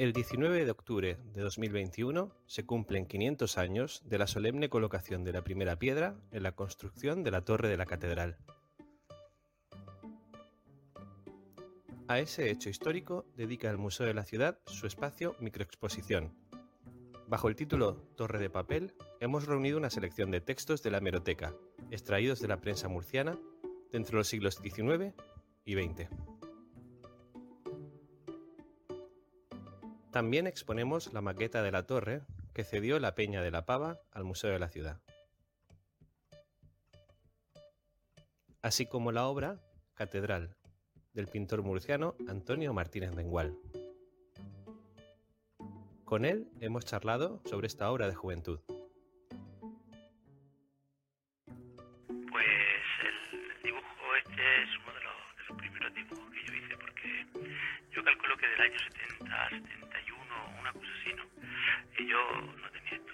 El 19 de octubre de 2021 se cumplen 500 años de la solemne colocación de la primera piedra en la construcción de la torre de la catedral. A ese hecho histórico dedica el Museo de la Ciudad su espacio Microexposición. Bajo el título Torre de Papel, hemos reunido una selección de textos de la hemeroteca, extraídos de la prensa murciana, de los siglos XIX y XX. También exponemos la maqueta de la torre que cedió la Peña de la Pava al Museo de la Ciudad. Así como la obra Catedral del pintor murciano Antonio Martínez Mengual. Con él hemos charlado sobre esta obra de juventud.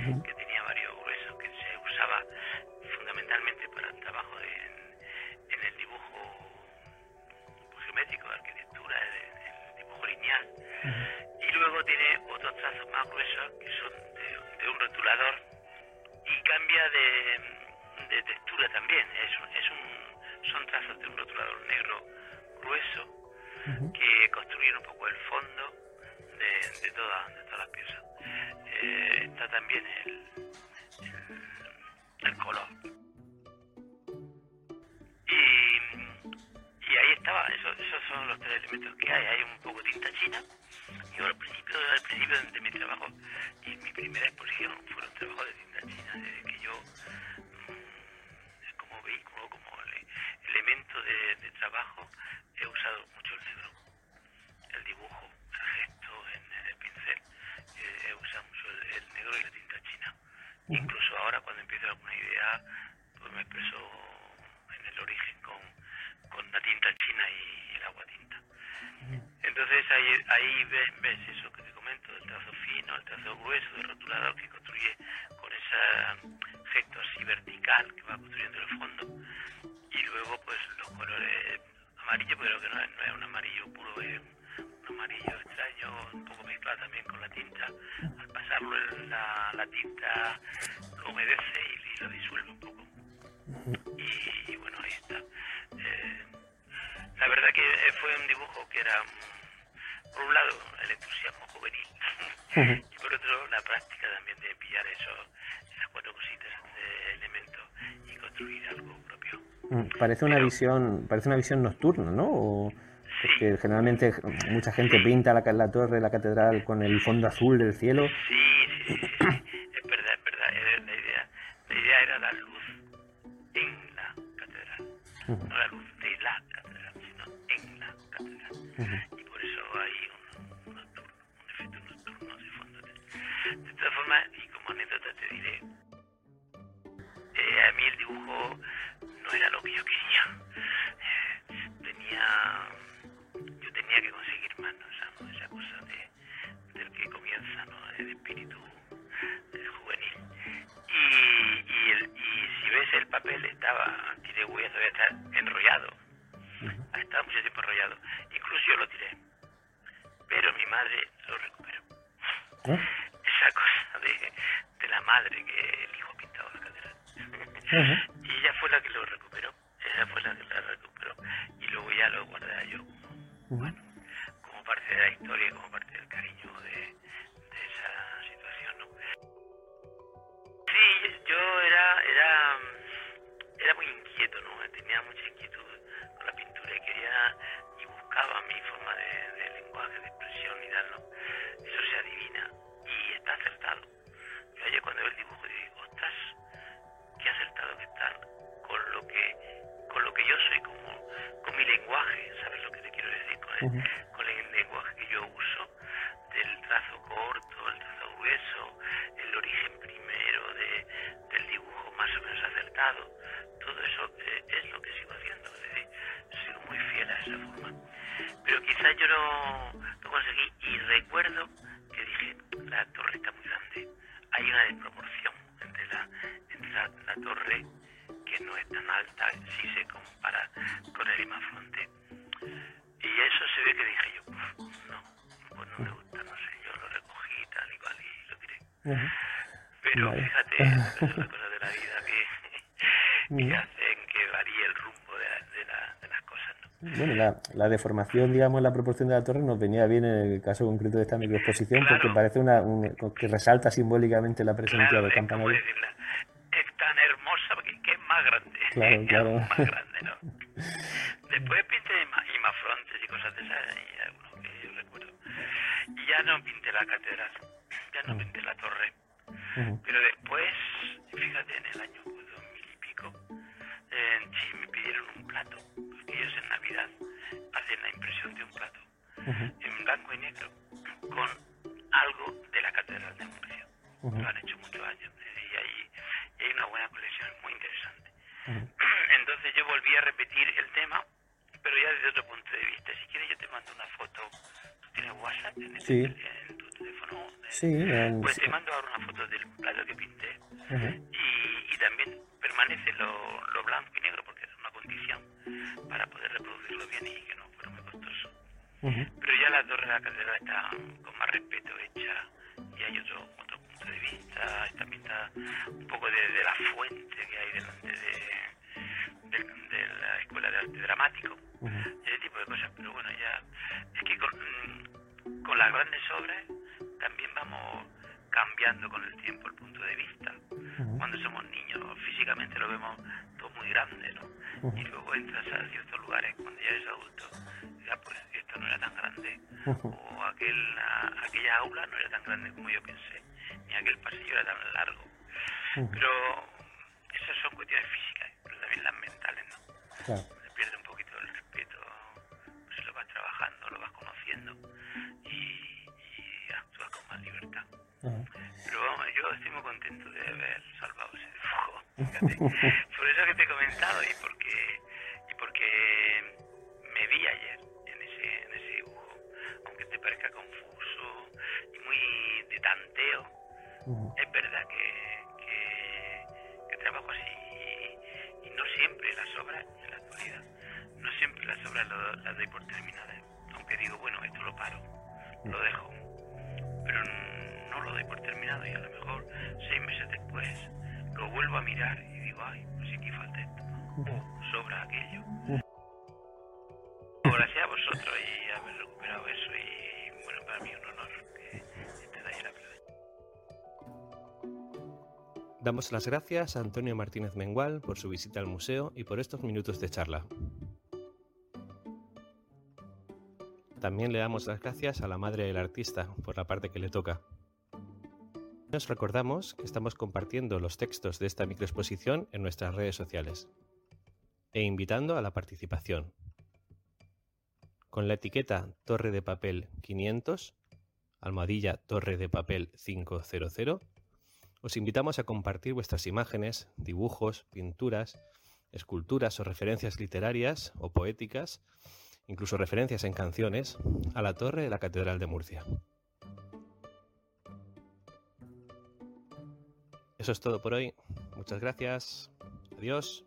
tenía varios gruesos, que se usaba fundamentalmente para el trabajo en, el dibujo geométrico, de arquitectura, el, dibujo lineal. Y luego tiene otros trazos más gruesos que son de, un rotulador y cambia de, textura también. Es, es un, son trazos de un rotulador negro grueso que construyen un poco el fondo de, de, toda, de todas las piezas. Está también el, el, color. Y, y ahí estaba, eso, esos son los tres elementos que hay. Hay un poco de tinta china. Yo al principio, al principio de mi trabajo y mi primera exposición fueron trabajos de tinta china, desde que yo, mm, como vehículo, como elemento de, de trabajo, he usado mucho el negro, el dibujo el, negro y la tinta china. Incluso ahora cuando empiezo alguna idea, pues me expreso en el origen con, con la tinta china y el agua tinta. Entonces ahí, ahí ves, eso que te comento, el trazo fino, el trazo grueso, el rotulador que construye con ese efecto así vertical que va construyendo el fondo. Y luego pues los colores amarillos, pero que no es, no es un amarillo puro, es un amarillo extraño, un poco mezclado también con la tinta pasarlo en la, tinta lo humedece y, lo disuelve un poco. Y, bueno, ahí está. Eh, la verdad que fue un dibujo que era, por un lado, el entusiasmo juvenil y por otro, la práctica también de pillar eso, esas cuatro cositas de elementos y construir algo propio. Mm, parece una visión, parece una visión nocturna, ¿no? Porque generalmente mucha gente pinta la, la torre, la catedral con el fondo azul del cielo. Sí, sí, sí, es verdad, es verdad. La idea, la idea era la luz en la catedral. No la luz de la catedral, sino en la catedral. Eh, a mí el dibujo no era lo que yo quería. Eh, tenía madre que el hijo pintaba la catedral. Y ella fue la que lo recuperó, ella fue la que lo recuperó, y luego ya lo guardé yo. Bueno, quiero decir? Con el, lenguaje que yo uso, del trazo corto, el trazo grueso, el origen primero de, del dibujo más o menos acertado. Todo eso eh, es lo que sigo haciendo, es decir, sigo muy fiel a esa forma. Pero quizás yo no lo conseguí y recuerdo que dije, la torre está muy grande. Hay una desproporción entre la, entre la, la torre que no es tan alta si se compara con el Imafronte. Y eso se ve que dije yo, "Uf, no, pues no me gusta, no sé, yo lo recogí tal y cual y lo tiré. Ujú. Pero Vale. fíjate, esas son las cosas de la vida que, que hacen que varíe el rumbo de, la- de, la- de las cosas, ¿no? Bueno, la, la deformación, digamos, la proporción de la torre nos venía bien en el caso concreto de esta microexposición porque Claro. parece una un- que resalta simbólicamente la presencia Claro, es como campanario. es tan hermosa que, que es más grande, Claro, es claro. más grande, ¿no? Después pinté y cosas de esas, y algunos que yo recuerdo. Y ya no pinté la catedral, ya no Mm. pinté la torre. Ujú, Pero después, fíjate, en el año pues, 2000 y pico, eh, sí me pidieron un plato, porque ellos en Navidad hacen la impresión de un plato ujú, en blanco y negro con algo de la Catedral de Murcia. ujú, Lo han hecho muchos años y y hay una buena colección muy interesante. Entonces yo volví a repetir el tema, pero ya desde otro punto de vista. Si quieres yo te mando una foto. ¿Tú tienes WhatsApp en, este Sí. en tu teléfono? Sí, en- Pues te mando ahora una foto del plato que pinté y, y también permanece lo, lo blanco y negro porque era una condición para poder reproducirlo bien y que no fuera muy costoso. Pero ya la torre de la catedral está con más respeto hecha y hay otro, otro punto de vista, está pintada un poco desde la fuente que hay delante de, de- de la Escuela de Arte Dramático, tiempo el punto de vista. Cuando somos niños físicamente lo vemos todo muy grande, ¿no? Y luego entras a ciertos lugares cuando ya eres adulto, ya pues esto no era tan grande, o aquel, a- aquella aula no era tan grande como yo pensé, ni aquel pasillo era tan largo. Pero esas son cuestiones físicas, pero también las mentales, ¿no? Claro. Por eso que te he comentado y porque, y porque me vi ayer en ese, en ese dibujo. Aunque te parezca confuso y muy de tanteo, es verdad que, que, que trabajo así y, y no siempre las obras en la actualidad, no siempre las obras las doy por terminadas. Aunque digo, bueno, esto lo paro, lo dejo, pero no lo doy por terminado y a lo mejor seis meses después lo vuelvo a mirar y digo, ay, pues aquí falta esto, o sobra aquello. Gracias a vosotros y haber recuperado eso y bueno, para mí es un honor que esté ahí en la playa. Damos las gracias a Antonio Martínez Mengual por su visita al museo y por estos minutos de charla. También le damos las gracias a la madre del artista por la parte que le toca. Nos recordamos que estamos compartiendo los textos de esta microexposición en nuestras redes sociales e invitando a la participación. Con la etiqueta Torre de Papel 500, almohadilla Torre de Papel 500, os invitamos a compartir vuestras imágenes, dibujos, pinturas, esculturas o referencias literarias o poéticas, incluso referencias en canciones, a la torre de la Catedral de Murcia. Eso es todo por hoy. Muchas gracias. Adiós.